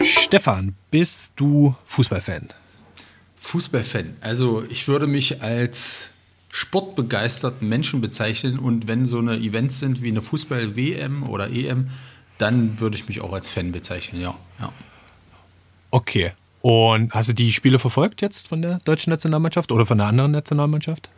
Stefan, bist du Fußballfan? Fußballfan. Also ich würde mich als sportbegeisterten Menschen bezeichnen und wenn so eine Events sind wie eine Fußball-WM oder EM, dann würde ich mich auch als Fan bezeichnen, ja. ja. Okay. Und hast du die Spiele verfolgt jetzt von der deutschen Nationalmannschaft oder von der anderen Nationalmannschaft?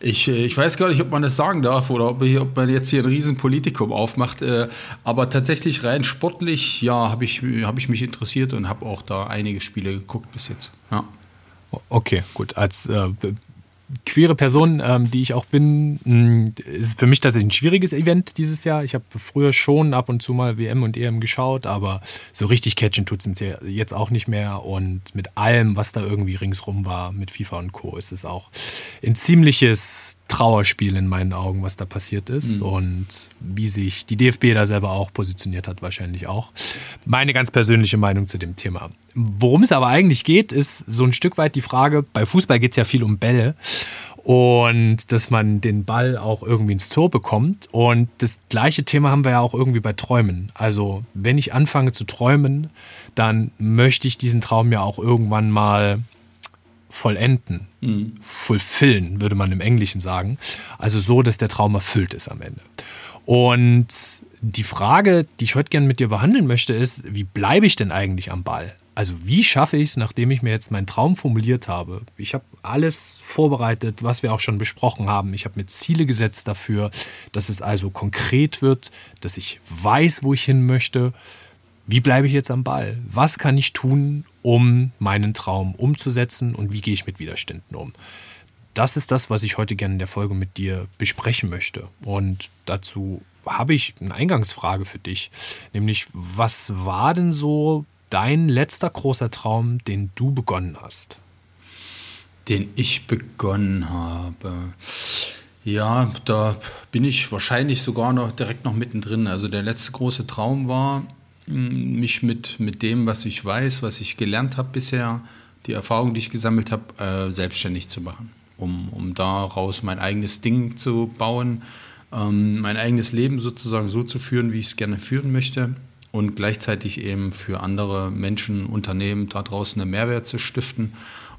Ich, äh, ich weiß gar nicht, ob man das sagen darf oder ob, ich, ob man jetzt hier ein Riesenpolitikum aufmacht. Äh, aber tatsächlich rein sportlich, ja, habe ich, hab ich mich interessiert und habe auch da einige Spiele geguckt bis jetzt. Ja. Okay, gut. Als äh, queere Person, ähm, die ich auch bin, mh, mm, ist für mich tatsächlich ein schwieriges Event dieses Jahr. Ich habe früher schon ab und zu mal WM und EM geschaut, aber so richtig catchen tut es jetzt auch nicht mehr. Und mit allem, was da irgendwie ringsrum war, mit FIFA und Co., ist es auch ein ziemliches Trauerspiel in meinen Augen, was da passiert ist mhm. und wie sich die DFB da selber auch positioniert hat, wahrscheinlich auch. Meine ganz persönliche Meinung zu dem Thema. Worum es aber eigentlich geht, ist so ein Stück weit die Frage, bei Fußball geht es ja viel um Bälle und dass man den Ball auch irgendwie ins Tor bekommt. Und das gleiche Thema haben wir ja auch irgendwie bei Träumen. Also wenn ich anfange zu träumen, dann möchte ich diesen Traum ja auch irgendwann mal vollenden, mhm. fulfillen, würde man im Englischen sagen. Also so, dass der Traum erfüllt ist am Ende. Und die Frage, die ich heute gerne mit dir behandeln möchte, ist, wie bleibe ich denn eigentlich am Ball? Also wie schaffe ich es, nachdem ich mir jetzt meinen Traum formuliert habe? Ich habe alles vorbereitet, was wir auch schon besprochen haben. Ich habe mir Ziele gesetzt dafür, dass es also konkret wird, dass ich weiß, wo ich hin möchte. Wie bleibe ich jetzt am Ball? Was kann ich tun, um meinen Traum umzusetzen und wie gehe ich mit Widerständen um. Das ist das, was ich heute gerne in der Folge mit dir besprechen möchte. Und dazu habe ich eine Eingangsfrage für dich, nämlich was war denn so dein letzter großer Traum, den du begonnen hast? Den ich begonnen habe. Ja, da bin ich wahrscheinlich sogar noch direkt noch mittendrin. Also der letzte große Traum war, mich mit, mit dem, was ich weiß, was ich gelernt habe bisher, die Erfahrung, die ich gesammelt habe, äh, selbstständig zu machen, um, um daraus mein eigenes Ding zu bauen, ähm, mein eigenes Leben sozusagen so zu führen, wie ich es gerne führen möchte und gleichzeitig eben für andere Menschen, Unternehmen da draußen einen Mehrwert zu stiften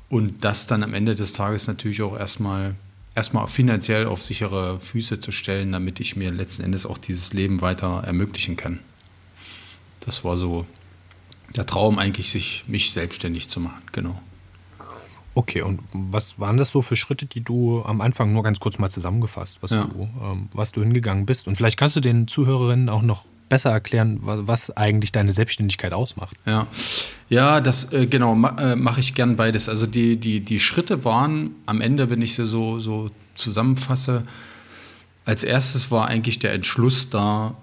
und das dann am Ende des Tages natürlich auch erstmal erstmal finanziell auf sichere Füße zu stellen, damit ich mir letzten Endes auch dieses Leben weiter ermöglichen kann das war so der Traum eigentlich, sich, mich selbstständig zu machen, genau. Okay, und was waren das so für Schritte, die du am Anfang nur ganz kurz mal zusammengefasst, was, ja. du, ähm, was du hingegangen bist? Und vielleicht kannst du den Zuhörerinnen auch noch besser erklären, was eigentlich deine Selbstständigkeit ausmacht. Ja, ja das äh, genau ma, äh, mache ich gern beides. Also die, die, die Schritte waren am Ende, wenn ich sie so, so zusammenfasse, als erstes war eigentlich der Entschluss da,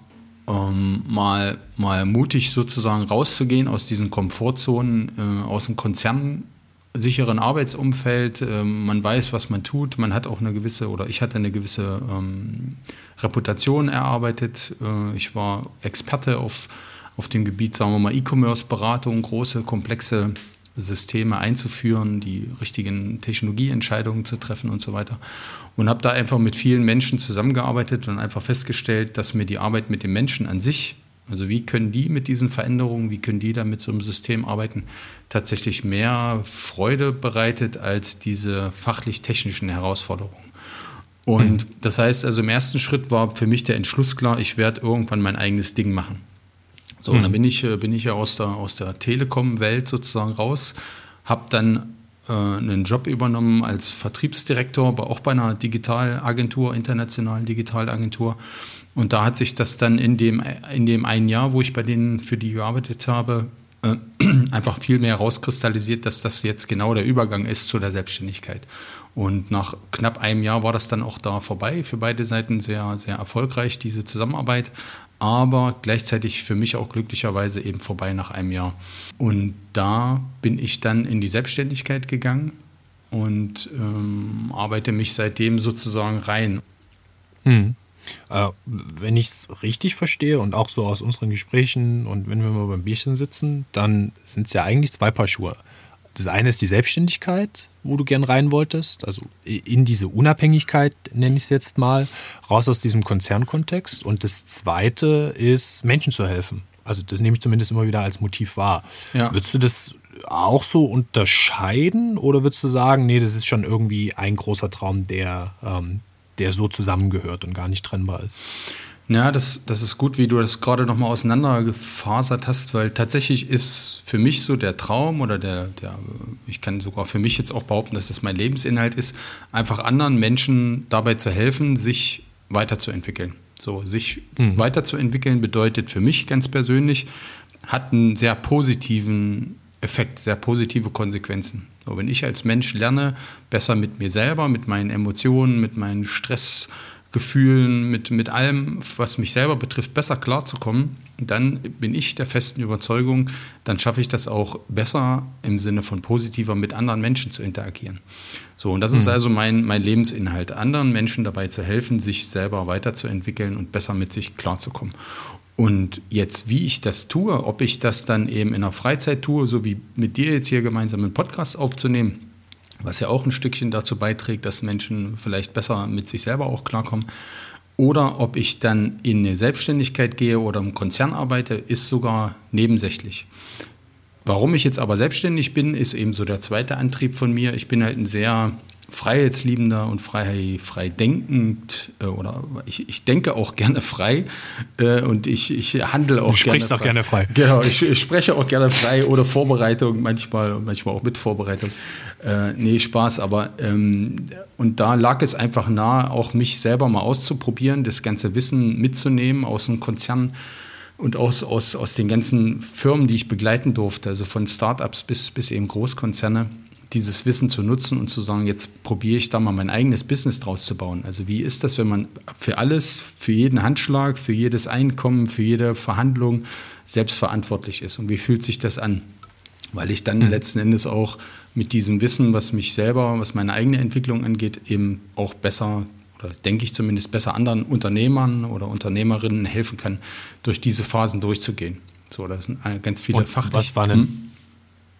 ähm, mal, mal mutig sozusagen rauszugehen aus diesen Komfortzonen, äh, aus dem konzernsicheren Arbeitsumfeld. Äh, man weiß, was man tut. Man hat auch eine gewisse, oder ich hatte eine gewisse ähm, Reputation erarbeitet. Äh, ich war Experte auf, auf dem Gebiet, sagen wir mal, E-Commerce-Beratung, große, komplexe Systeme einzuführen, die richtigen Technologieentscheidungen zu treffen und so weiter. Und habe da einfach mit vielen Menschen zusammengearbeitet und einfach festgestellt, dass mir die Arbeit mit den Menschen an sich, also wie können die mit diesen Veränderungen, wie können die da mit so einem System arbeiten, tatsächlich mehr Freude bereitet als diese fachlich-technischen Herausforderungen. Und mhm. das heißt also im ersten Schritt war für mich der Entschluss klar, ich werde irgendwann mein eigenes Ding machen. So, mhm. und dann bin ich, äh, bin ich ja aus der, aus der Telekom-Welt sozusagen raus, habe dann äh, einen Job übernommen als Vertriebsdirektor, aber auch bei einer Digitalagentur, internationalen Digitalagentur. Und da hat sich das dann in dem, in dem einen Jahr, wo ich bei denen für die gearbeitet habe, äh, einfach viel mehr rauskristallisiert, dass das jetzt genau der Übergang ist zu der Selbstständigkeit. Und nach knapp einem Jahr war das dann auch da vorbei. Für beide Seiten sehr, sehr erfolgreich, diese Zusammenarbeit. Aber gleichzeitig für mich auch glücklicherweise eben vorbei nach einem Jahr. Und da bin ich dann in die Selbstständigkeit gegangen und ähm, arbeite mich seitdem sozusagen rein. Hm. Äh, wenn ich es richtig verstehe und auch so aus unseren Gesprächen und wenn wir mal beim Bierchen sitzen, dann sind es ja eigentlich zwei Paar Schuhe. Das eine ist die Selbstständigkeit, wo du gern rein wolltest, also in diese Unabhängigkeit, nenne ich es jetzt mal, raus aus diesem Konzernkontext. Und das zweite ist, Menschen zu helfen. Also das nehme ich zumindest immer wieder als Motiv wahr. Ja. Würdest du das auch so unterscheiden oder würdest du sagen, nee, das ist schon irgendwie ein großer Traum, der, ähm, der so zusammengehört und gar nicht trennbar ist? Ja, das, das ist gut, wie du das gerade nochmal auseinandergefasert hast, weil tatsächlich ist für mich so der Traum oder der, der, ich kann sogar für mich jetzt auch behaupten, dass das mein Lebensinhalt ist, einfach anderen Menschen dabei zu helfen, sich weiterzuentwickeln. So, sich mhm. weiterzuentwickeln bedeutet für mich ganz persönlich, hat einen sehr positiven Effekt, sehr positive Konsequenzen. So, wenn ich als Mensch lerne, besser mit mir selber, mit meinen Emotionen, mit meinen Stressgefühlen, mit, mit allem, was mich selber betrifft, besser klarzukommen, dann bin ich der festen Überzeugung, dann schaffe ich das auch besser im Sinne von positiver mit anderen Menschen zu interagieren. So, und das mhm. ist also mein, mein Lebensinhalt, anderen Menschen dabei zu helfen, sich selber weiterzuentwickeln und besser mit sich klarzukommen. Und jetzt, wie ich das tue, ob ich das dann eben in der Freizeit tue, so wie mit dir jetzt hier gemeinsam einen Podcast aufzunehmen, was ja auch ein Stückchen dazu beiträgt, dass Menschen vielleicht besser mit sich selber auch klarkommen, oder ob ich dann in eine Selbstständigkeit gehe oder im Konzern arbeite, ist sogar nebensächlich. Warum ich jetzt aber selbstständig bin, ist eben so der zweite Antrieb von mir. Ich bin halt ein sehr freiheitsliebender und frei, frei denkend äh, oder ich, ich denke auch gerne frei äh, und ich, ich handle auch du gerne frei. auch gerne frei. Genau, ich, ich, spreche auch gerne frei oder Vorbereitung manchmal und manchmal auch mit Vorbereitung. Äh, nee, Spaß, aber ähm, und da lag es einfach nahe, auch mich selber mal auszuprobieren, das ganze Wissen mitzunehmen aus dem Konzern und aus, aus, aus den ganzen Firmen, die ich begleiten durfte, also von Startups bis, bis eben Großkonzerne dieses Wissen zu nutzen und zu sagen, jetzt probiere ich da mal mein eigenes Business draus zu bauen. Also wie ist das, wenn man für alles, für jeden Handschlag, für jedes Einkommen, für jede Verhandlung selbstverantwortlich ist und wie fühlt sich das an? Weil ich dann mhm. letzten Endes auch mit diesem Wissen, was mich selber, was meine eigene Entwicklung angeht, eben auch besser denke ich zumindest besser anderen Unternehmern oder Unternehmerinnen helfen kann, durch diese Phasen durchzugehen. So, das sind ganz viele fachliche. Was waren denn, hm?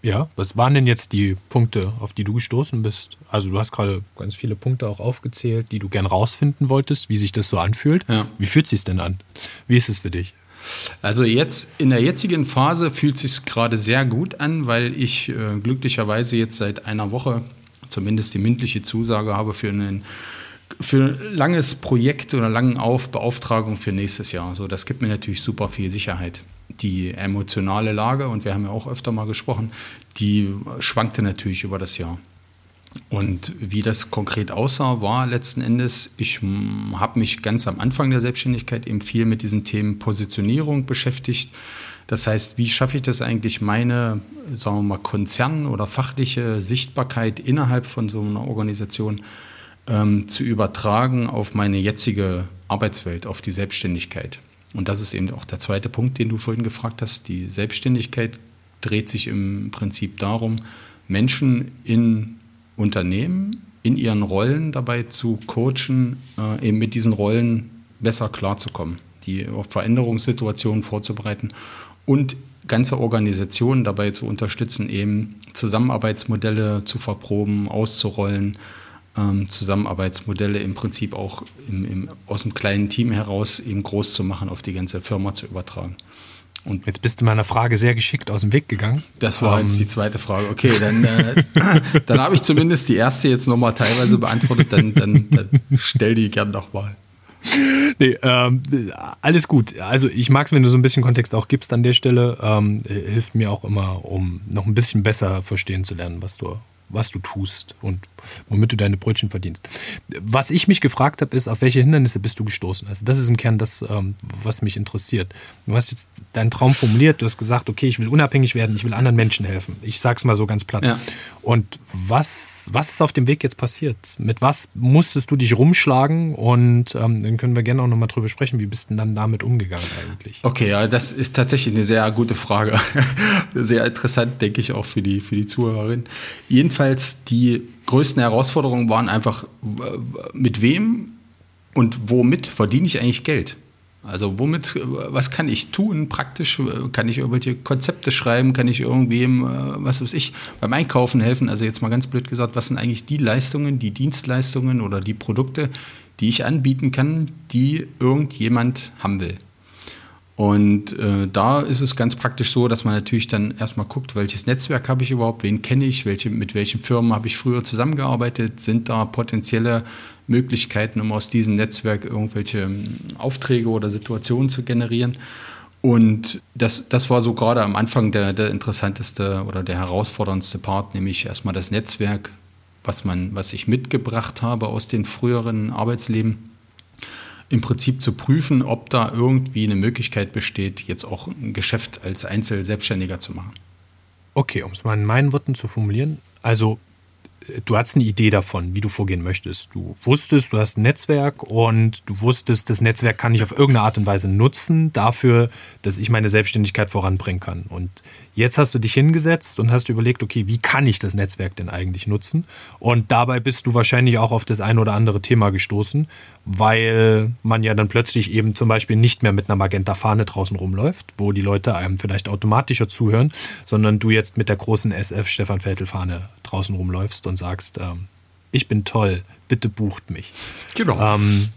Ja, was waren denn jetzt die Punkte, auf die du gestoßen bist? Also du hast gerade ganz viele Punkte auch aufgezählt, die du gern rausfinden wolltest, wie sich das so anfühlt. Ja. Wie fühlt sich denn an? Wie ist es für dich? Also jetzt in der jetzigen Phase fühlt sich gerade sehr gut an, weil ich äh, glücklicherweise jetzt seit einer Woche zumindest die mündliche Zusage habe für ein für ein langes Projekt oder langen Auf Beauftragung für nächstes Jahr. So, das gibt mir natürlich super viel Sicherheit die emotionale Lage, und wir haben ja auch öfter mal gesprochen, die schwankte natürlich über das Jahr. Und wie das konkret aussah, war letzten Endes, ich habe mich ganz am Anfang der Selbstständigkeit eben viel mit diesen Themen Positionierung beschäftigt. Das heißt, wie schaffe ich das eigentlich, meine, sagen wir mal, Konzern- oder fachliche Sichtbarkeit innerhalb von so einer Organisation ähm, zu übertragen auf meine jetzige Arbeitswelt, auf die Selbstständigkeit. Und das ist eben auch der zweite Punkt, den du vorhin gefragt hast. Die Selbstständigkeit dreht sich im Prinzip darum, Menschen in Unternehmen, in ihren Rollen dabei zu coachen, äh, eben mit diesen Rollen besser klarzukommen, die auf Veränderungssituationen vorzubereiten und ganze Organisationen dabei zu unterstützen, eben Zusammenarbeitsmodelle zu verproben, auszurollen, ähm, Zusammenarbeitsmodelle im Prinzip auch im, im, aus einem kleinen Team heraus eben groß zu machen, auf die ganze Firma zu übertragen. Und jetzt bist du meiner Frage sehr geschickt aus dem Weg gegangen. Das war ähm, jetzt die zweite Frage. Okay, dann, äh, dann habe ich zumindest die erste jetzt nochmal teilweise beantwortet. Dann, dann, dann stell die gern nochmal. Nee, ähm, alles gut. Also ich mag es, wenn du so ein bisschen Kontext auch gibst an der Stelle. Ähm, hilft mir auch immer, um noch ein bisschen besser verstehen zu lernen, was du, was du tust und womit du deine Brötchen verdienst. Was ich mich gefragt habe, ist, auf welche Hindernisse bist du gestoßen? Also das ist im Kern das, ähm, was mich interessiert. Du hast jetzt deinen Traum formuliert, du hast gesagt, okay, ich will unabhängig werden, ich will anderen Menschen helfen. Ich sag's mal so ganz platt. Ja. Und was was ist auf dem Weg jetzt passiert? Mit was musstest du dich rumschlagen? Und ähm, dann können wir gerne auch nochmal drüber sprechen. Wie bist du dann damit umgegangen eigentlich? Okay, ja, das ist tatsächlich eine sehr gute Frage. sehr interessant, denke ich, auch für die, für die Zuhörerin. Jedenfalls, die größten Herausforderungen waren einfach, mit wem und womit verdiene ich eigentlich Geld? Also womit, was kann ich tun praktisch? Kann ich irgendwelche Konzepte schreiben? Kann ich irgendwem, äh, was weiß ich, beim Einkaufen helfen? Also jetzt mal ganz blöd gesagt, was sind eigentlich die Leistungen, die Dienstleistungen oder die Produkte, die ich anbieten kann, die irgendjemand haben will? Und äh, da ist es ganz praktisch so, dass man natürlich dann erstmal guckt, welches Netzwerk habe ich überhaupt, wen kenne ich, welche, mit welchen Firmen habe ich früher zusammengearbeitet, sind da potenzielle Möglichkeiten, um aus diesem Netzwerk irgendwelche ähm, Aufträge oder Situationen zu generieren. Und das, das war so gerade am Anfang der, der interessanteste oder der herausforderndste Part, nämlich erstmal das Netzwerk, was, man, was ich mitgebracht habe aus den früheren Arbeitsleben im Prinzip zu prüfen, ob da irgendwie eine Möglichkeit besteht, jetzt auch ein Geschäft als Einzelselbstständiger zu machen. Okay, um es mal in meinen Worten zu formulieren, also du hattest eine Idee davon, wie du vorgehen möchtest. Du wusstest, du hast ein Netzwerk und du wusstest, das Netzwerk kann ich auf irgendeine Art und Weise nutzen dafür, dass ich meine Selbstständigkeit voranbringen kann. Und jetzt hast du dich hingesetzt und hast überlegt, okay, wie kann ich das Netzwerk denn eigentlich nutzen? Und dabei bist du wahrscheinlich auch auf das ein oder andere Thema gestoßen, weil man ja dann plötzlich eben zum Beispiel nicht mehr mit einer Magenta-Fahne draußen rumläuft, wo die Leute einem vielleicht automatischer zuhören, sondern du jetzt mit der großen SF Stefan Vettel-Fahne draußen rumläufst und sagst, ähm, ich bin toll, bitte bucht mich. Genau. Ähm,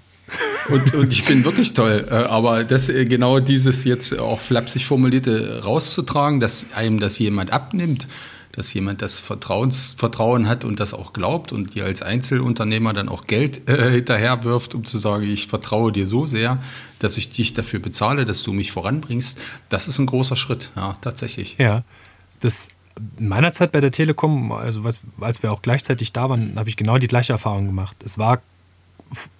und, und, ich bin wirklich toll. Äh, aber das äh, genau dieses jetzt auch flapsig formulierte rauszutragen, dass einem das jemand abnimmt, dass jemand das Vertrauens, Vertrauen hat und das auch glaubt und dir als Einzelunternehmer dann auch Geld äh, hinterherwirft, um zu sagen, ich vertraue dir so sehr, dass ich dich dafür bezahle, dass du mich voranbringst, das ist ein großer Schritt, ja, tatsächlich. Ja, das in meiner Zeit bei der Telekom, also was, als wir auch gleichzeitig da waren, habe ich genau die gleiche Erfahrung gemacht. Es war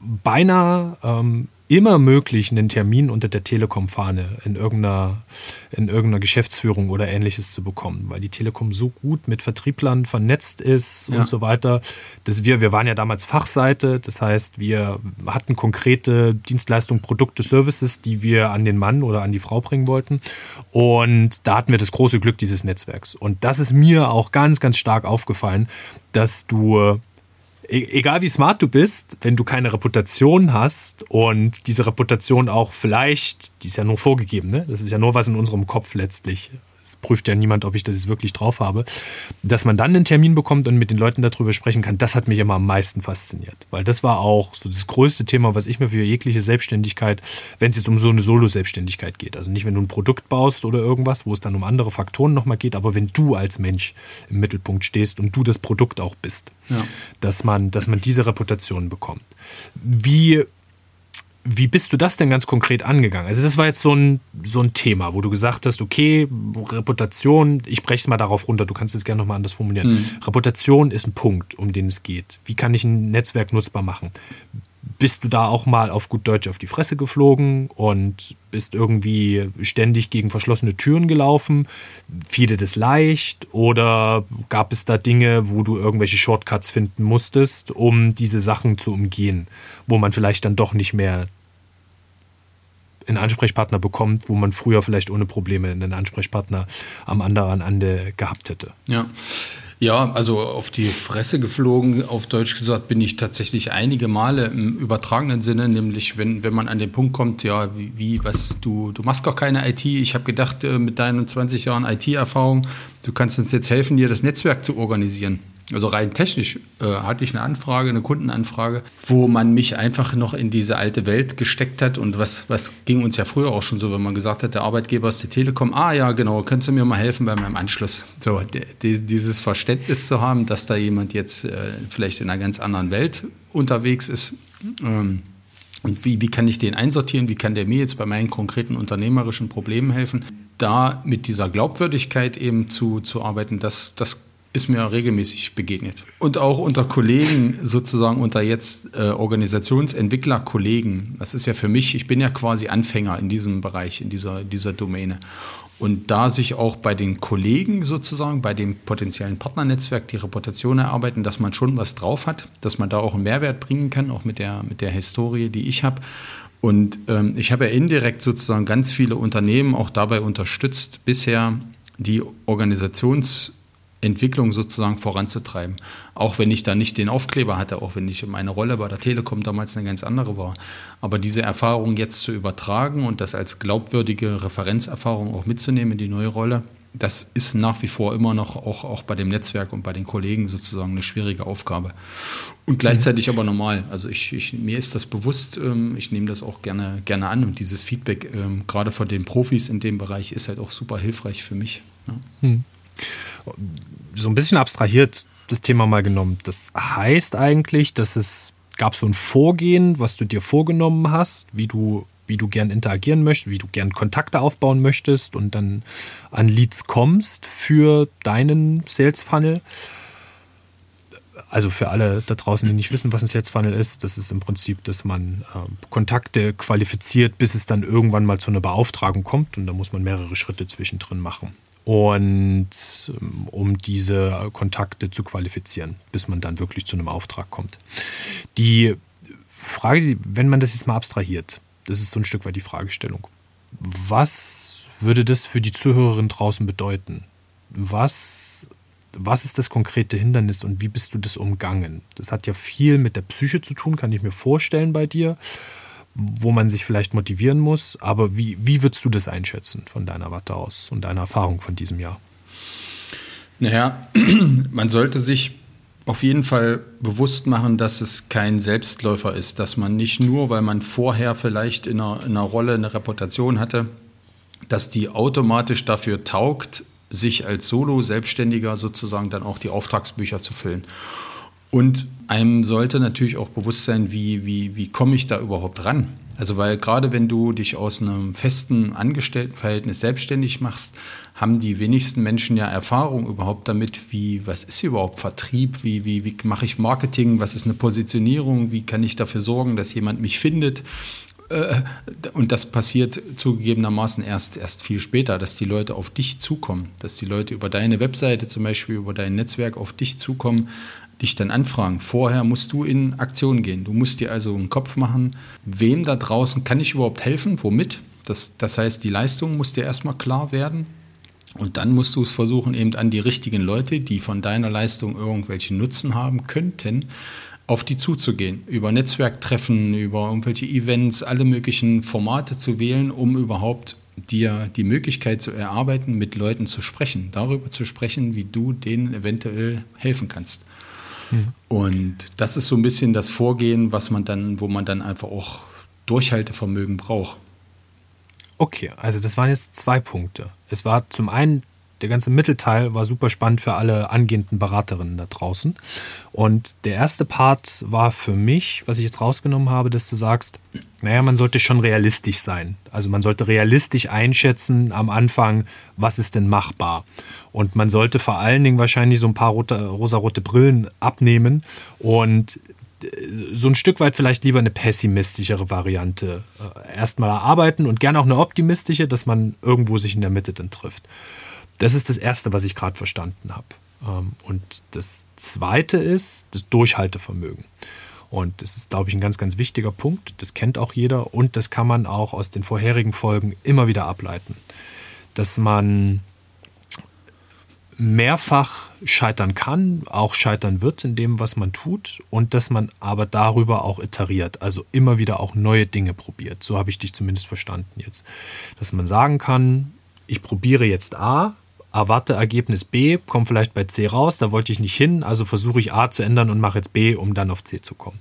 beinahe ähm, immer möglich, einen Termin unter der Telekom-Fahne in irgendeiner, in irgendeiner Geschäftsführung oder ähnliches zu bekommen, weil die Telekom so gut mit Vertrieblern vernetzt ist ja. und so weiter. Dass wir, wir waren ja damals Fachseite, das heißt, wir hatten konkrete Dienstleistungen, Produkte, Services, die wir an den Mann oder an die Frau bringen wollten. Und da hatten wir das große Glück dieses Netzwerks. Und das ist mir auch ganz, ganz stark aufgefallen, dass du egal wie smart du bist, wenn du keine Reputation hast und diese Reputation auch vielleicht, die ist ja nur vorgegeben, ne? das ist ja nur was in unserem Kopf letztlich, prüft ja niemand, ob ich das jetzt wirklich drauf habe, dass man dann einen Termin bekommt und mit den Leuten darüber sprechen kann, das hat mich immer am meisten fasziniert. Weil das war auch so das größte Thema, was ich mir für jegliche Selbstständigkeit, wenn es jetzt um so eine Solo-Selbstständigkeit geht. Also nicht, wenn du ein Produkt baust oder irgendwas, wo es dann um andere Faktoren nochmal geht, aber wenn du als Mensch im Mittelpunkt stehst und du das Produkt auch bist, ja. dass, man, dass man diese Reputation bekommt. Wie wie bist du das denn ganz konkret angegangen? Also das war jetzt so ein, so ein Thema, wo du gesagt hast, okay, Reputation, ich breche es mal darauf runter, du kannst es gerne nochmal anders formulieren. Mhm. Reputation ist ein Punkt, um den es geht. Wie kann ich ein Netzwerk nutzbar machen? Bist du da auch mal auf gut Deutsch auf die Fresse geflogen und bist irgendwie ständig gegen verschlossene Türen gelaufen? Fiel dir das leicht? Oder gab es da Dinge, wo du irgendwelche Shortcuts finden musstest, um diese Sachen zu umgehen, wo man vielleicht dann doch nicht mehr einen Ansprechpartner bekommt, wo man früher vielleicht ohne Probleme einen Ansprechpartner am anderen Ende gehabt hätte. Ja. Ja, also auf die Fresse geflogen, auf Deutsch gesagt, bin ich tatsächlich einige Male im übertragenen Sinne, nämlich wenn, wenn man an den Punkt kommt, ja, wie, wie was, du, du machst gar keine IT. Ich habe gedacht, äh, mit deinen 20 Jahren IT-Erfahrung, du kannst uns jetzt helfen, dir das Netzwerk zu organisieren. Also rein technisch äh, hatte ich eine Anfrage, eine Kundenanfrage, wo man mich einfach noch in diese alte Welt gesteckt hat. Und was, was ging uns ja früher auch schon so, wenn man gesagt hat, der Arbeitgeber ist die Telekom. Ah ja, genau, könntest du mir mal helfen bei meinem Anschluss? So, die, dieses Verständnis zu haben, dass da jemand jetzt äh, vielleicht in einer ganz anderen Welt unterwegs ist. Ähm, und wie, wie kann ich den einsortieren? Wie kann der mir jetzt bei meinen konkreten unternehmerischen Problemen helfen? Da mit dieser Glaubwürdigkeit eben zu, zu arbeiten, das, das ist mir regelmäßig begegnet. Und auch unter Kollegen, sozusagen unter jetzt äh, Organisationsentwickler-Kollegen. Das ist ja für mich, ich bin ja quasi Anfänger in diesem Bereich, in dieser, dieser Domäne. Und da sich auch bei den Kollegen sozusagen, bei dem potenziellen Partnernetzwerk die Reputation erarbeiten, dass man schon was drauf hat, dass man da auch einen Mehrwert bringen kann, auch mit der, mit der Historie, die ich habe. Und ähm, ich habe ja indirekt sozusagen ganz viele Unternehmen auch dabei unterstützt, bisher die Organisations- Entwicklung sozusagen voranzutreiben. Auch wenn ich da nicht den Aufkleber hatte, auch wenn ich meine Rolle bei der Telekom damals eine ganz andere war. Aber diese Erfahrung jetzt zu übertragen und das als glaubwürdige Referenzerfahrung auch mitzunehmen in die neue Rolle, das ist nach wie vor immer noch auch, auch bei dem Netzwerk und bei den Kollegen sozusagen eine schwierige Aufgabe. Und gleichzeitig aber normal. Also ich, ich mir ist das bewusst, ähm, ich nehme das auch gerne, gerne an und dieses Feedback, ähm, gerade von den Profis in dem Bereich, ist halt auch super hilfreich für mich. Ja. Hm so ein bisschen abstrahiert das Thema mal genommen. Das heißt eigentlich, dass es gab so ein Vorgehen, was du dir vorgenommen hast, wie du wie du gern interagieren möchtest, wie du gern Kontakte aufbauen möchtest und dann an Leads kommst für deinen Sales Funnel. Also für alle da draußen, die nicht wissen, was ein Sales Funnel ist, das ist im Prinzip, dass man äh, Kontakte qualifiziert, bis es dann irgendwann mal zu einer Beauftragung kommt und da muss man mehrere Schritte zwischendrin machen und ähm, um diese Kontakte zu qualifizieren, bis man dann wirklich zu einem Auftrag kommt. Die Frage, wenn man das jetzt mal abstrahiert, das ist so ein Stück weit die Fragestellung. Was würde das für die Zuhörerin draußen bedeuten? Was, was ist das konkrete Hindernis und wie bist du das umgangen? Das hat ja viel mit der Psyche zu tun, kann ich mir vorstellen bei dir wo man sich vielleicht motivieren muss. Aber wie, wie würdest du das einschätzen von deiner Warte aus und deiner Erfahrung von diesem Jahr? Naja, man sollte sich auf jeden Fall bewusst machen, dass es kein Selbstläufer ist, dass man nicht nur, weil man vorher vielleicht in einer, in einer Rolle eine Reputation hatte, dass die automatisch dafür taugt, sich als Solo-Selbstständiger sozusagen dann auch die Auftragsbücher zu füllen. Und einem sollte natürlich auch bewusst sein, wie, wie, wie komme ich da überhaupt ran? Also weil gerade wenn du dich aus einem festen Angestelltenverhältnis selbstständig machst, haben die wenigsten Menschen ja Erfahrung überhaupt damit, wie, was ist überhaupt Vertrieb, wie, wie, wie mache ich Marketing, was ist eine Positionierung, wie kann ich dafür sorgen, dass jemand mich findet. Äh, und das passiert zugegebenermaßen erst, erst viel später, dass die Leute auf dich zukommen, dass die Leute über deine Webseite zum Beispiel, über dein Netzwerk auf dich zukommen, dich dann anfragen. Vorher musst du in Aktion gehen. Du musst dir also einen Kopf machen, wem da draußen kann ich überhaupt helfen, womit. Das, das heißt, die Leistung muss dir erstmal klar werden. Und dann musst du es versuchen, eben an die richtigen Leute, die von deiner Leistung irgendwelchen Nutzen haben könnten, auf die zuzugehen. Über Netzwerktreffen, über irgendwelche Events, alle möglichen Formate zu wählen, um überhaupt dir die Möglichkeit zu erarbeiten, mit Leuten zu sprechen, darüber zu sprechen, wie du denen eventuell helfen kannst. Mhm. Und das ist so ein bisschen das Vorgehen, was man dann, wo man dann einfach auch Durchhaltevermögen braucht. Okay, also das waren jetzt zwei Punkte. Es war zum einen der ganze Mittelteil war super spannend für alle angehenden Beraterinnen da draußen. Und der erste Part war für mich, was ich jetzt rausgenommen habe, dass du sagst, naja, man sollte schon realistisch sein. Also man sollte realistisch einschätzen am Anfang, was ist denn machbar. Und man sollte vor allen Dingen wahrscheinlich so ein paar rote, rosarote Brillen abnehmen und äh, so ein Stück weit vielleicht lieber eine pessimistischere Variante äh, erstmal erarbeiten und gerne auch eine optimistische, dass man irgendwo sich in der Mitte dann trifft. Das ist das Erste, was ich gerade verstanden habe. Ähm, und das Zweite ist das Durchhaltevermögen. Und das ist, glaube ich, ein ganz, ganz wichtiger Punkt. Das kennt auch jeder und das kann man auch aus den vorherigen Folgen immer wieder ableiten. Dass man mehrfach scheitern kann, auch scheitern wird in dem, was man tut und dass man aber darüber auch iteriert, also immer wieder auch neue Dinge probiert. So habe ich dich zumindest verstanden jetzt. Dass man sagen kann, ich probiere jetzt A, erwarte Ergebnis B, komme vielleicht bei C raus, da wollte ich nicht hin, also versuche ich A zu ändern und mache jetzt B, um dann auf C zu kommen.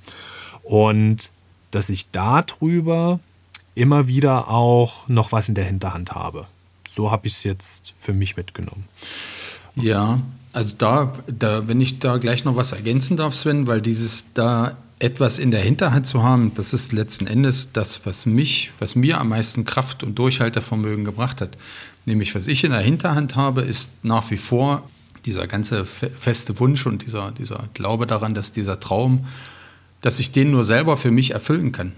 Und dass ich darüber immer wieder auch noch was in der Hinterhand habe. So habe ich es jetzt für mich mitgenommen. Ja, also da, da, wenn ich da gleich noch was ergänzen darf, Sven, weil dieses da etwas in der Hinterhand zu haben, das ist letzten Endes das, was mich, was mir am meisten Kraft und Durchhaltevermögen gebracht hat. Nämlich, was ich in der Hinterhand habe, ist nach wie vor dieser ganze feste Wunsch und dieser, dieser Glaube daran, dass dieser Traum, dass ich den nur selber für mich erfüllen kann.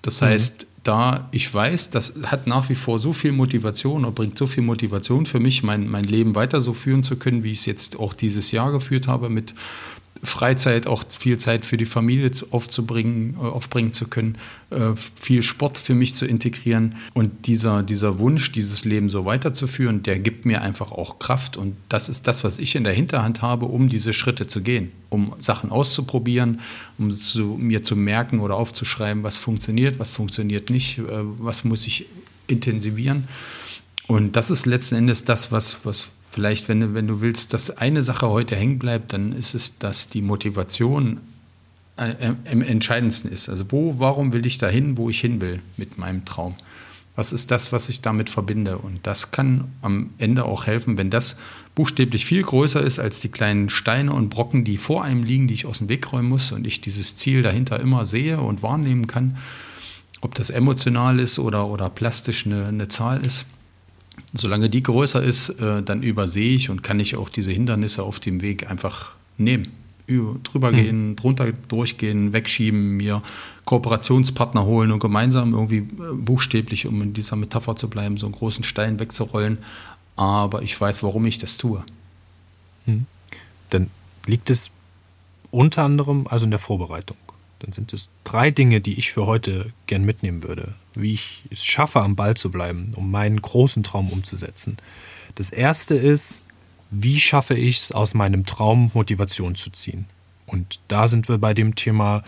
Das mhm. heißt, da ich weiß, das hat nach wie vor so viel Motivation und bringt so viel Motivation für mich, mein, mein Leben weiter so führen zu können, wie ich es jetzt auch dieses Jahr geführt habe, mit Freizeit, auch viel Zeit für die Familie aufzubringen, äh, aufbringen zu können, äh, viel Sport für mich zu integrieren. Und dieser, dieser Wunsch, dieses Leben so weiterzuführen, der gibt mir einfach auch Kraft. Und das ist das, was ich in der Hinterhand habe, um diese Schritte zu gehen, um Sachen auszuprobieren, um zu, mir zu merken oder aufzuschreiben, was funktioniert, was funktioniert nicht, äh, was muss ich intensivieren. Und das ist letzten Endes das, was, was vielleicht, wenn du, wenn du willst, dass eine Sache heute hängen bleibt, dann ist es, dass die Motivation äh, am entscheidendsten ist. Also wo, warum will ich dahin, wo ich hin will mit meinem Traum? Was ist das, was ich damit verbinde? Und das kann am Ende auch helfen, wenn das buchstäblich viel größer ist als die kleinen Steine und Brocken, die vor einem liegen, die ich aus dem Weg räumen muss und ich dieses Ziel dahinter immer sehe und wahrnehmen kann. Ob das emotional ist oder, oder plastisch eine, eine Zahl ist solange die größer ist, äh, dann übersehe ich und kann ich auch diese Hindernisse auf dem Weg einfach nehmen. Drüber gehen, mhm. drunter durchgehen, wegschieben, mir Kooperationspartner holen und gemeinsam irgendwie äh, buchstäblich, um in dieser Metapher zu bleiben, so einen großen Stein wegzurollen. Aber ich weiß, warum ich das tue. Mhm. Dann liegt es unter anderem also in der Vorbereitung. Dann sind es drei Dinge, die ich für heute gern mitnehmen würde, wie ich es schaffe, am Ball zu bleiben, um meinen großen Traum umzusetzen. Das erste ist, wie schaffe ich es, aus meinem Traum Motivation zu ziehen? Und da sind wir bei dem Thema,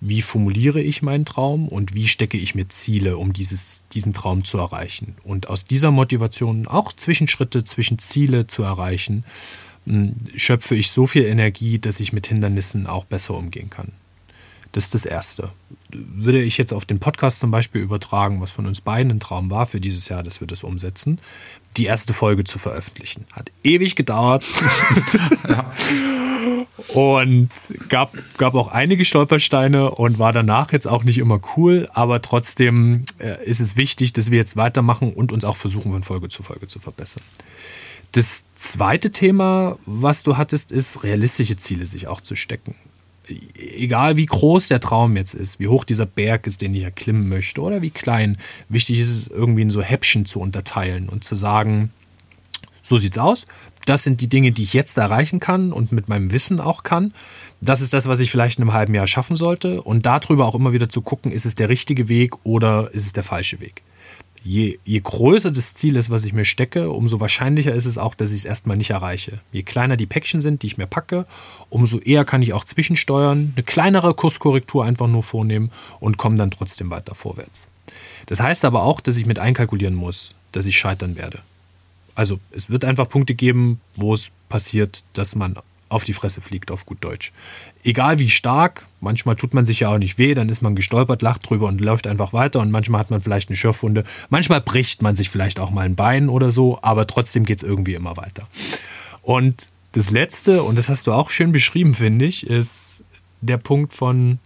wie formuliere ich meinen Traum und wie stecke ich mir Ziele, um dieses, diesen Traum zu erreichen. Und aus dieser Motivation auch Zwischenschritte, zwischen Ziele zu erreichen, hm, schöpfe ich so viel Energie, dass ich mit Hindernissen auch besser umgehen kann. Das ist das Erste. Würde ich jetzt auf den Podcast zum Beispiel übertragen, was von uns beiden ein Traum war für dieses Jahr, dass wir das umsetzen, die erste Folge zu veröffentlichen. Hat ewig gedauert. ja. Und gab, gab auch einige Stolpersteine und war danach jetzt auch nicht immer cool, aber trotzdem äh, ist es wichtig, dass wir jetzt weitermachen und uns auch versuchen, von Folge zu Folge zu verbessern. Das zweite Thema, was du hattest, ist, realistische Ziele sich auch zu stecken egal wie groß der Traum jetzt ist, wie hoch dieser Berg ist, den ich erklimmen möchte, oder wie klein, wichtig ist es irgendwie in so Häppchen zu unterteilen und zu sagen, so sieht's aus. Das sind die Dinge, die ich jetzt erreichen kann und mit meinem Wissen auch kann. Das ist das, was ich vielleicht in einem halben Jahr schaffen sollte. Und darüber auch immer wieder zu gucken, ist es der richtige Weg oder ist es der falsche Weg je, je größer das Ziel ist, was ich mir stecke, umso wahrscheinlicher ist es auch, dass ich es erstmal nicht erreiche. Je kleiner die Päckchen sind, die ich mir packe, umso eher kann ich auch zwischensteuern, eine kleinere Kurskorrektur einfach nur vornehmen und komme dann trotzdem weiter vorwärts. Das heißt aber auch, dass ich mit einkalkulieren muss, dass ich scheitern werde. Also es wird einfach Punkte geben, wo es passiert, dass man auf die Fresse fliegt, auf gut Deutsch. Egal wie stark, manchmal tut man sich ja auch nicht weh, dann ist man gestolpert, lacht drüber und läuft einfach weiter und manchmal hat man vielleicht eine Schürfwunde, manchmal bricht man sich vielleicht auch mal ein Bein oder so, aber trotzdem geht es irgendwie immer weiter. Und das Letzte, und das hast du auch schön beschrieben, finde ich, ist der Punkt von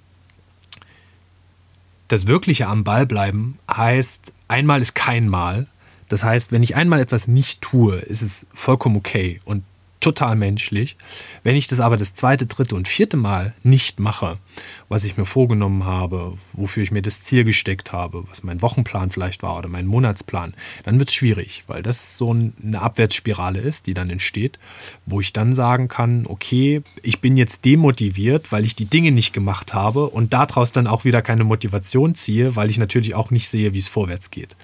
das wirkliche am Ball bleiben heißt, einmal ist kein Mal. Das heißt, wenn ich einmal etwas nicht tue, ist es vollkommen okay. Und total menschlich. Wenn ich das aber das zweite, dritte und vierte Mal nicht mache, was ich mir vorgenommen habe, wofür ich mir das Ziel gesteckt habe, was mein Wochenplan vielleicht war oder mein Monatsplan, dann wird es schwierig, weil das so eine Abwärtsspirale ist, die dann entsteht, wo ich dann sagen kann, okay, ich bin jetzt demotiviert, weil ich die Dinge nicht gemacht habe und daraus dann auch wieder keine Motivation ziehe, weil ich natürlich auch nicht sehe, wie es vorwärts geht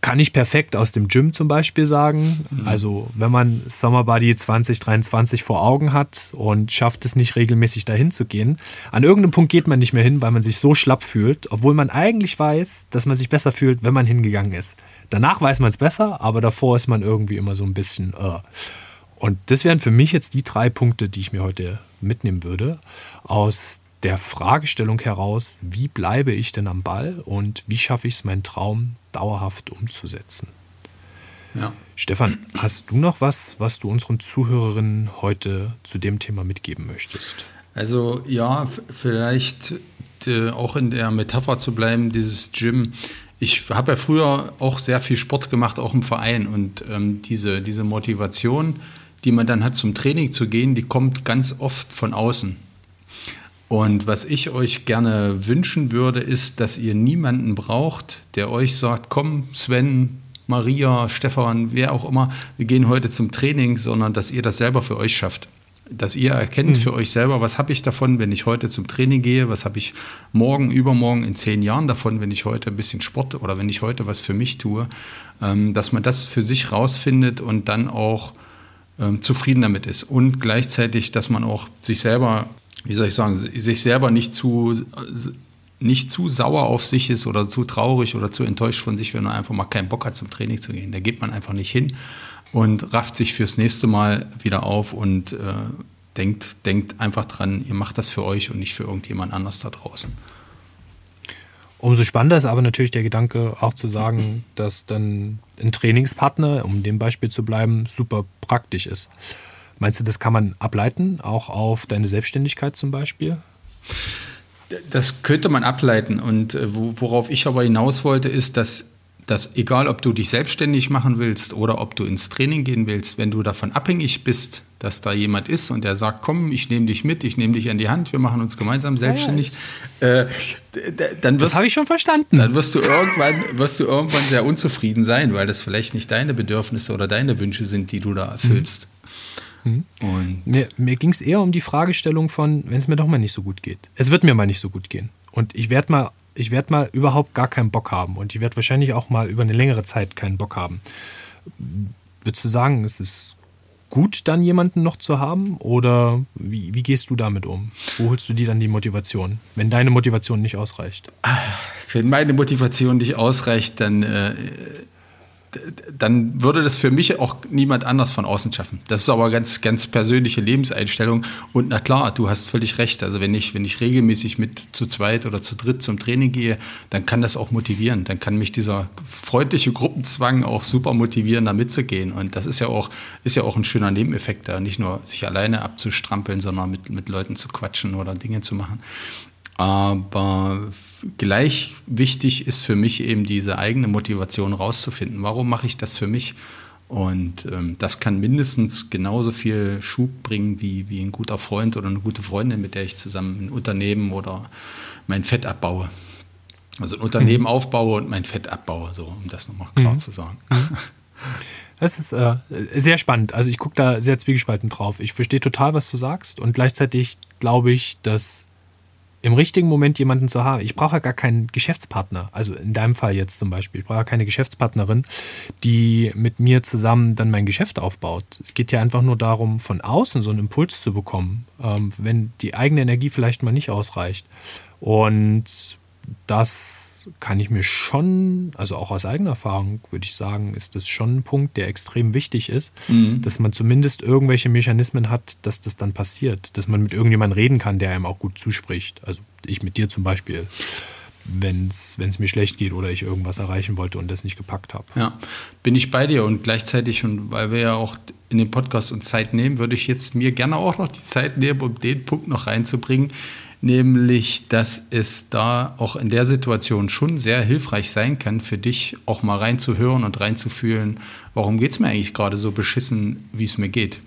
kann ich perfekt aus dem Gym zum Beispiel sagen. Mhm. Also wenn man Summer Body 2023 vor Augen hat und schafft es nicht regelmäßig dahin zu gehen, an irgendeinem Punkt geht man nicht mehr hin, weil man sich so schlapp fühlt, obwohl man eigentlich weiß, dass man sich besser fühlt, wenn man hingegangen ist. Danach weiß man es besser, aber davor ist man irgendwie immer so ein bisschen. Uh. Und das wären für mich jetzt die drei Punkte, die ich mir heute mitnehmen würde aus der Fragestellung heraus, wie bleibe ich denn am Ball und wie schaffe ich es, meinen Traum dauerhaft umzusetzen. Ja. Stefan, hast du noch was, was du unseren Zuhörerinnen heute zu dem Thema mitgeben möchtest? Also ja, vielleicht äh, auch in der Metapher zu bleiben, dieses Gym. Ich habe ja früher auch sehr viel Sport gemacht, auch im Verein. Und ähm, diese, diese Motivation, die man dann hat zum Training zu gehen, die kommt ganz oft von außen. Und was ich euch gerne wünschen würde, ist, dass ihr niemanden braucht, der euch sagt, komm, Sven, Maria, Stefan, wer auch immer, wir gehen heute zum Training, sondern dass ihr das selber für euch schafft. Dass ihr erkennt mhm. für euch selber, was habe ich davon, wenn ich heute zum Training gehe, was habe ich morgen, übermorgen, in zehn Jahren davon, wenn ich heute ein bisschen Sport oder wenn ich heute was für mich tue, ähm, dass man das für sich rausfindet und dann auch ähm, zufrieden damit ist. Und gleichzeitig, dass man auch sich selber, wie soll ich sagen, sich selber nicht zu nicht zu sauer auf sich ist oder zu traurig oder zu enttäuscht von sich, wenn man einfach mal keinen Bock hat, zum Training zu gehen. Da geht man einfach nicht hin und rafft sich fürs nächste Mal wieder auf und äh, denkt, denkt einfach dran, ihr macht das für euch und nicht für irgendjemand anders da draußen. Umso spannender ist aber natürlich der Gedanke, auch zu sagen, dass dann ein Trainingspartner, um dem Beispiel zu bleiben, super praktisch ist. Meinst du, das kann man ableiten, auch auf deine Selbstständigkeit zum Beispiel? Das könnte man ableiten. Und äh, worauf ich aber hinaus wollte, ist, dass dass egal, ob du dich selbstständig machen willst oder ob du ins Training gehen willst, wenn du davon abhängig bist, dass da jemand ist und der sagt, komm, ich nehme dich mit, ich nehme dich an die Hand, wir machen uns gemeinsam selbstständig, ja, ja. Äh, dann wirst, das habe ich schon verstanden. Dann wirst du irgendwann, wirst du irgendwann sehr unzufrieden sein, weil das vielleicht nicht deine Bedürfnisse oder deine Wünsche sind, die du da erfüllst. Mhm. Und mir, mir ging es eher um die Fragestellung von, wenn es mir doch mal nicht so gut geht. Es wird mir mal nicht so gut gehen. Und ich werde mal ich werde mal überhaupt gar keinen Bock haben und ich werde wahrscheinlich auch mal über eine längere Zeit keinen Bock haben. Würdest du sagen, ist es gut, dann jemanden noch zu haben oder wie, wie gehst du damit um? Wo holst du dir dann die Motivation, wenn deine Motivation nicht ausreicht? Wenn meine Motivation nicht ausreicht, dann äh, dann würde das für mich auch niemand anders von außen schaffen. Das ist aber ganz, ganz persönliche Lebenseinstellung. Und na klar, du hast völlig recht. Also wenn ich, wenn ich regelmäßig mit zu zweit oder zu dritt zum Training gehe, dann kann das auch motivieren. Dann kann mich dieser freundliche Gruppenzwang auch super motivieren, da mitzugehen. Und das ist ja auch, ist ja auch ein schöner Nebeneffekt, da nicht nur sich alleine abzustrampeln, sondern mit, mit Leuten zu quatschen oder Dinge zu machen. Aber gleich wichtig ist für mich eben diese eigene Motivation rauszufinden. Warum mache ich das für mich? Und ähm, das kann mindestens genauso viel Schub bringen wie, wie ein guter Freund oder eine gute Freundin, mit der ich zusammen ein Unternehmen oder mein Fett abbaue. Also ein Unternehmen mhm. aufbaue und mein Fett abbaue, so um das nochmal klar mhm. zu sagen. Mhm. Das ist äh, sehr spannend. Also ich gucke da sehr zwiegespalten drauf. Ich verstehe total, was du sagst und gleichzeitig glaube ich, dass im richtigen Moment jemanden zu haben. Ich brauche ja gar keinen Geschäftspartner. Also in deinem Fall jetzt zum Beispiel. Ich brauche ja keine Geschäftspartnerin, die mit mir zusammen dann mein Geschäft aufbaut. Es geht ja einfach nur darum, von außen so einen Impuls zu bekommen, ähm, wenn die eigene Energie vielleicht mal nicht ausreicht. Und das kann ich mir schon, also auch aus eigener Erfahrung würde ich sagen, ist das schon ein Punkt, der extrem wichtig ist, mhm. dass man zumindest irgendwelche Mechanismen hat, dass das dann passiert, dass man mit irgendjemandem reden kann, der einem auch gut zuspricht. Also ich mit dir zum Beispiel wenn es mir schlecht geht oder ich irgendwas erreichen wollte und das nicht gepackt habe. Ja, bin ich bei dir und gleichzeitig, und weil wir ja auch in dem Podcast uns Zeit nehmen, würde ich jetzt mir gerne auch noch die Zeit nehmen, um den Punkt noch reinzubringen, nämlich dass es da auch in der Situation schon sehr hilfreich sein kann, für dich auch mal reinzuhören und reinzufühlen, warum geht es mir eigentlich gerade so beschissen, wie es mir geht.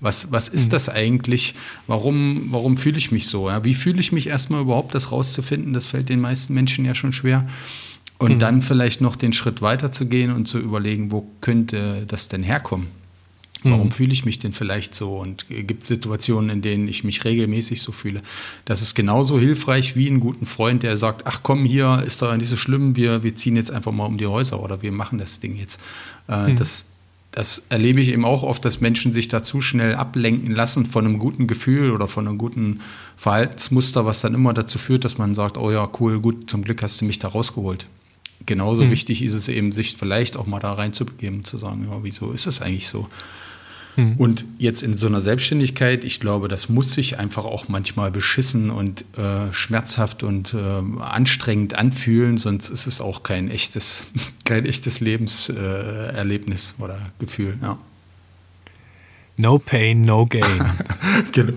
Was, was ist mhm. das eigentlich? Warum, warum fühle ich mich so? Ja? Wie fühle ich mich erstmal überhaupt, das rauszufinden? Das fällt den meisten Menschen ja schon schwer. Und mhm. dann vielleicht noch den Schritt weiter zu gehen und zu überlegen, wo könnte das denn herkommen? Warum mhm. fühle ich mich denn vielleicht so? Und gibt es Situationen, in denen ich mich regelmäßig so fühle? Das ist genauso hilfreich wie einen guten Freund, der sagt, ach komm, hier ist doch nicht so schlimm, wir, wir ziehen jetzt einfach mal um die Häuser oder wir machen das Ding jetzt. Äh, mhm. das, das erlebe ich eben auch oft, dass Menschen sich da zu schnell ablenken lassen von einem guten Gefühl oder von einem guten Verhaltensmuster, was dann immer dazu führt, dass man sagt, oh ja, cool, gut, zum Glück hast du mich da rausgeholt. Genauso mhm. wichtig ist es eben, sich vielleicht auch mal da reinzubegeben, zu sagen, ja, wieso ist es eigentlich so? Mhm. Und jetzt in so einer Selbstständigkeit, ich glaube, das muss sich einfach auch manchmal beschissen und äh, schmerzhaft und äh, anstrengend anfühlen, sonst ist es auch kein echtes, kein echtes Lebenserlebnis oder Gefühl. Ja. No pain, no gain. genau.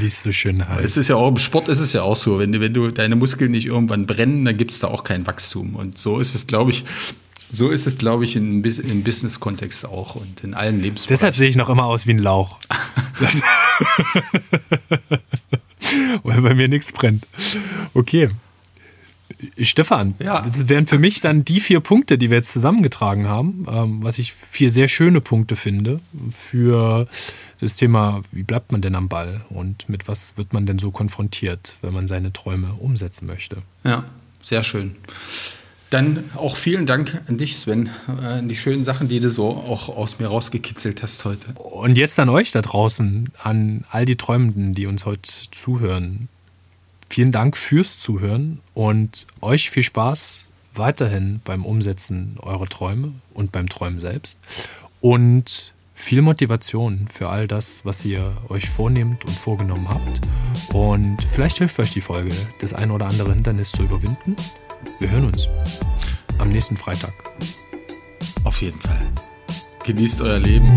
Wie es so schön heißt. Es ist ja auch im Sport ist es ja auch so, wenn du, wenn du deine Muskeln nicht irgendwann brennen, dann gibt es da auch kein Wachstum. Und so ist es, glaube ich, So ist es, glaube ich, im, im Business-Kontext auch und in allen Lebensbereichen. Deshalb sehe ich noch immer aus wie ein Lauch. Weil bei mir nichts brennt. Okay. Stefan, ja. das wären für mich dann die vier Punkte, die wir jetzt zusammengetragen haben, ähm, was ich vier sehr schöne Punkte finde für das Thema, wie bleibt man denn am Ball und mit was wird man denn so konfrontiert, wenn man seine Träume umsetzen möchte. Ja, sehr schön. Dann auch vielen Dank an dich, Sven, äh, an die schönen Sachen, die du so auch aus mir rausgekitzelt hast heute. Und jetzt an euch da draußen, an all die Träumenden, die uns heute zuhören. Vielen Dank fürs Zuhören und euch viel Spaß weiterhin beim Umsetzen eurer Träume und beim Träumen selbst. Und viel Motivation für all das, was ihr euch vornehmt und vorgenommen habt. Und vielleicht hilft euch die Folge, das ein oder andere Hindernis zu überwinden. Wir hören uns am nächsten Freitag. Auf jeden Fall. Genießt euer Leben.